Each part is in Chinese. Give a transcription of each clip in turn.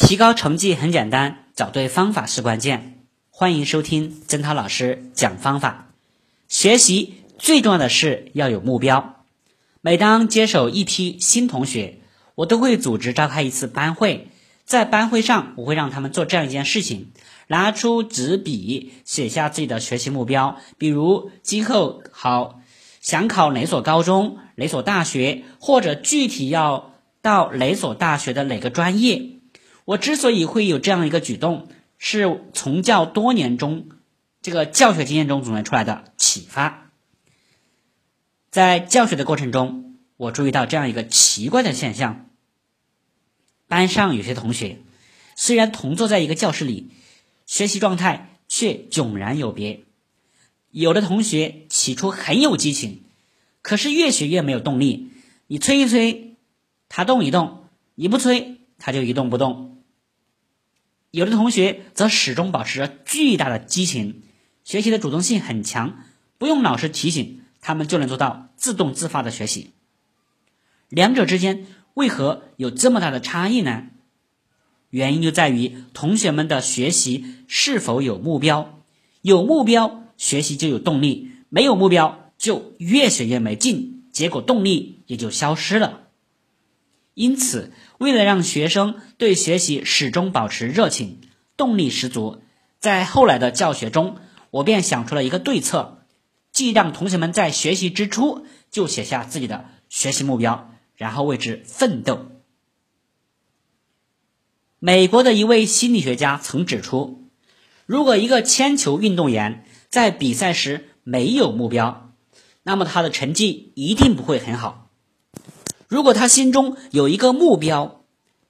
提高成绩很简单，找对方法是关键。欢迎收听曾涛老师讲方法。学习最重要的是要有目标。每当接手一批新同学，我都会组织召开一次班会。在班会上，我会让他们做这样一件事情：拿出纸笔，写下自己的学习目标，比如今后好想考哪所高中、哪所大学，或者具体要到哪所大学的哪个专业。我之所以会有这样一个举动，是从教多年中这个教学经验中总结出来的启发。在教学的过程中，我注意到这样一个奇怪的现象：班上有些同学虽然同坐在一个教室里，学习状态却迥然有别。有的同学起初很有激情，可是越学越没有动力。你催一催，他动一动；你不催，他就一动不动。有的同学则始终保持着巨大的激情，学习的主动性很强，不用老师提醒，他们就能做到自动自发的学习。两者之间为何有这么大的差异呢？原因就在于同学们的学习是否有目标。有目标，学习就有动力；没有目标，就越学越没劲，结果动力也就消失了。因此，为了让学生对学习始终保持热情、动力十足，在后来的教学中，我便想出了一个对策，即让同学们在学习之初就写下自己的学习目标，然后为之奋斗。美国的一位心理学家曾指出，如果一个铅球运动员在比赛时没有目标，那么他的成绩一定不会很好。如果他心中有一个目标，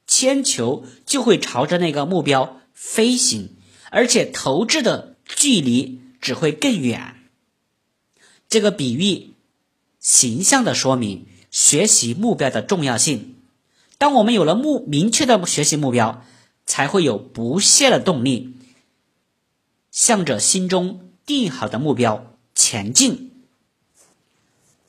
铅球就会朝着那个目标飞行，而且投掷的距离只会更远。这个比喻形象的说明学习目标的重要性。当我们有了目明确的学习目标，才会有不懈的动力，向着心中定好的目标前进。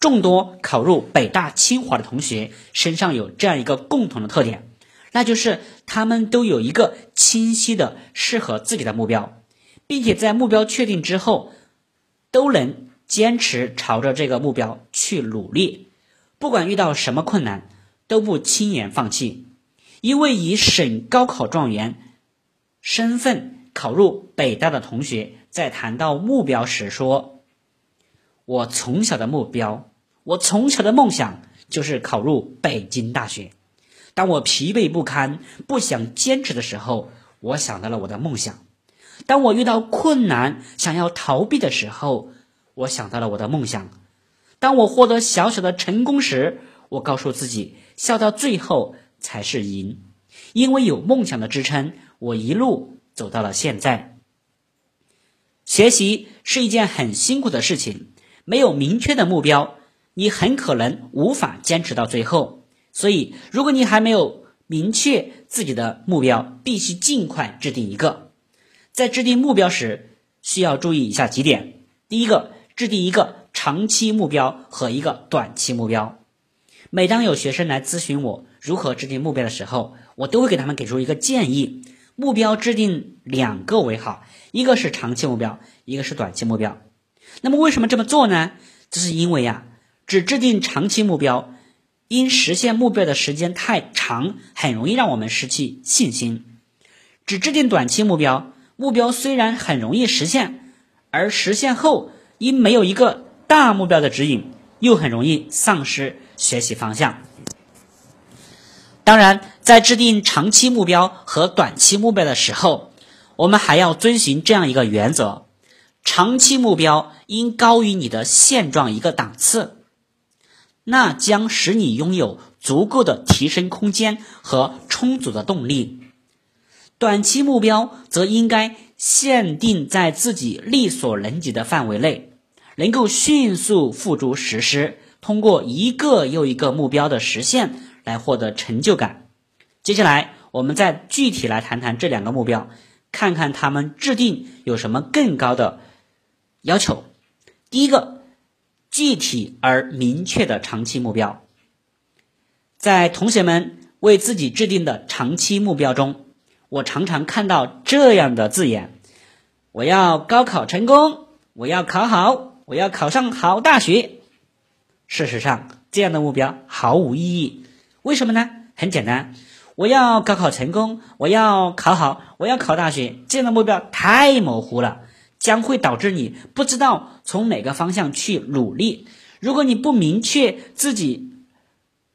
众多考入北大、清华的同学身上有这样一个共同的特点，那就是他们都有一个清晰的、适合自己的目标，并且在目标确定之后，都能坚持朝着这个目标去努力，不管遇到什么困难，都不轻言放弃。一位以省高考状元身份考入北大的同学，在谈到目标时说：“我从小的目标。”我从小的梦想就是考入北京大学。当我疲惫不堪、不想坚持的时候，我想到了我的梦想；当我遇到困难、想要逃避的时候，我想到了我的梦想；当我获得小小的成功时，我告诉自己，笑到最后才是赢。因为有梦想的支撑，我一路走到了现在。学习是一件很辛苦的事情，没有明确的目标。你很可能无法坚持到最后，所以如果你还没有明确自己的目标，必须尽快制定一个。在制定目标时，需要注意以下几点：第一个，制定一个长期目标和一个短期目标。每当有学生来咨询我如何制定目标的时候，我都会给他们给出一个建议：目标制定两个为好，一个是长期目标，一个是短期目标。那么为什么这么做呢？这是因为呀。只制定长期目标，因实现目标的时间太长，很容易让我们失去信心；只制定短期目标，目标虽然很容易实现，而实现后因没有一个大目标的指引，又很容易丧失学习方向。当然，在制定长期目标和短期目标的时候，我们还要遵循这样一个原则：长期目标应高于你的现状一个档次。那将使你拥有足够的提升空间和充足的动力。短期目标则应该限定在自己力所能及的范围内，能够迅速付诸实施，通过一个又一个目标的实现来获得成就感。接下来，我们再具体来谈谈这两个目标，看看他们制定有什么更高的要求。第一个。具体而明确的长期目标，在同学们为自己制定的长期目标中，我常常看到这样的字眼：我要高考成功，我要考好，我要考上好大学。事实上，这样的目标毫无意义。为什么呢？很简单，我要高考成功，我要考好，我要考大学，这样的目标太模糊了，将会导致你不知道从哪个方向去努力。如果你不明确自己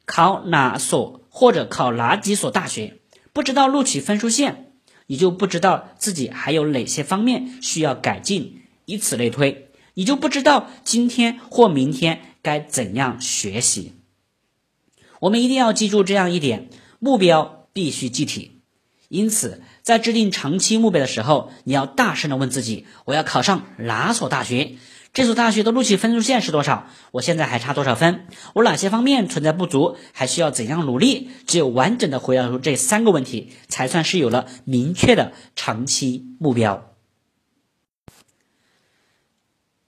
考哪所或者考哪几所大学，不知道录取分数线，你就不知道自己还有哪些方面需要改进，以此类推，你就不知道今天或明天该怎样学习。我们一定要记住这样一点：目标必须具体。因此，在制定长期目标的时候，你要大声的问自己：我要考上哪所大学？这所大学的录取分数线是多少？我现在还差多少分？我哪些方面存在不足？还需要怎样努力？只有完整的回答出这三个问题，才算是有了明确的长期目标。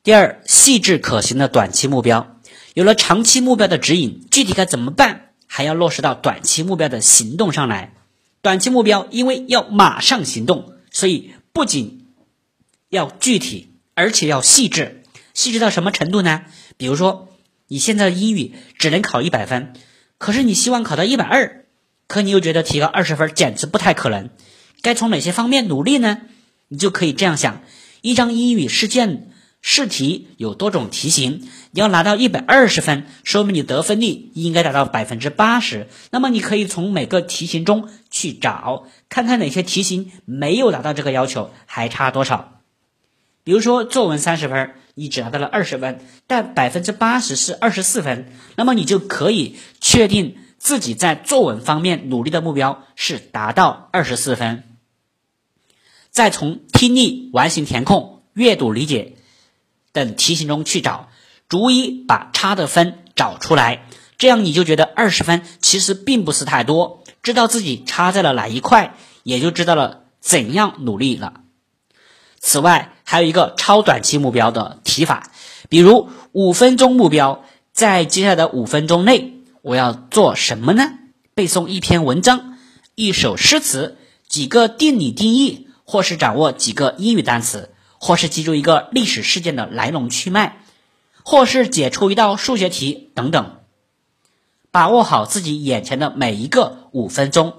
第二，细致可行的短期目标。有了长期目标的指引，具体该怎么办？还要落实到短期目标的行动上来。短期目标因为要马上行动，所以不仅要具体，而且要细致。细致到什么程度呢？比如说，你现在的英语只能考一百分，可是你希望考到一百二，可你又觉得提高二十分简直不太可能。该从哪些方面努力呢？你就可以这样想：一张英语试卷。试题有多种题型，你要拿到一百二十分，说明你得分率应该达到百分之八十。那么你可以从每个题型中去找，看看哪些题型没有达到这个要求，还差多少。比如说作文三十分，你只拿到了二十分，但百分之八十是二十四分，那么你就可以确定自己在作文方面努力的目标是达到二十四分。再从听力、完形填空、阅读理解。等题型中去找，逐一把差的分找出来，这样你就觉得二十分其实并不是太多，知道自己差在了哪一块，也就知道了怎样努力了。此外，还有一个超短期目标的提法，比如五分钟目标，在接下来的五分钟内，我要做什么呢？背诵一篇文章、一首诗词、几个定理定义，或是掌握几个英语单词。或是记住一个历史事件的来龙去脉，或是解出一道数学题等等，把握好自己眼前的每一个五分钟，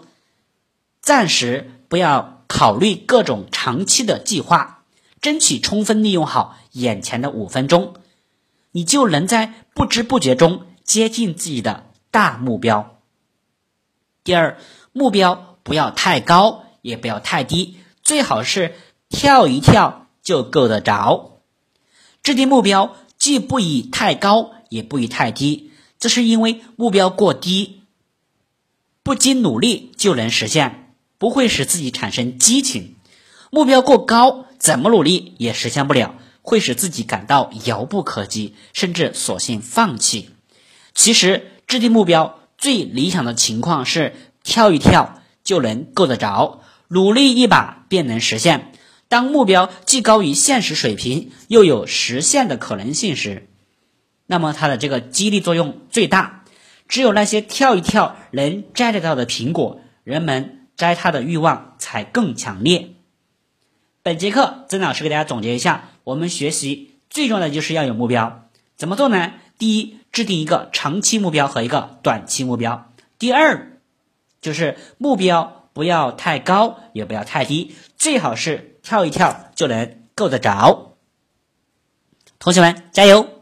暂时不要考虑各种长期的计划，争取充分利用好眼前的五分钟，你就能在不知不觉中接近自己的大目标。第二，目标不要太高，也不要太低，最好是跳一跳。就够得着。制定目标既不宜太高，也不宜太低，这是因为目标过低，不经努力就能实现，不会使自己产生激情；目标过高，怎么努力也实现不了，会使自己感到遥不可及，甚至索性放弃。其实，制定目标最理想的情况是跳一跳就能够得着，努力一把便能实现。当目标既高于现实水平，又有实现的可能性时，那么它的这个激励作用最大。只有那些跳一跳能摘得到的苹果，人们摘它的欲望才更强烈。本节课曾老师给大家总结一下，我们学习最重要的就是要有目标。怎么做呢？第一，制定一个长期目标和一个短期目标。第二，就是目标不要太高，也不要太低，最好是。跳一跳就能够得着，同学们加油！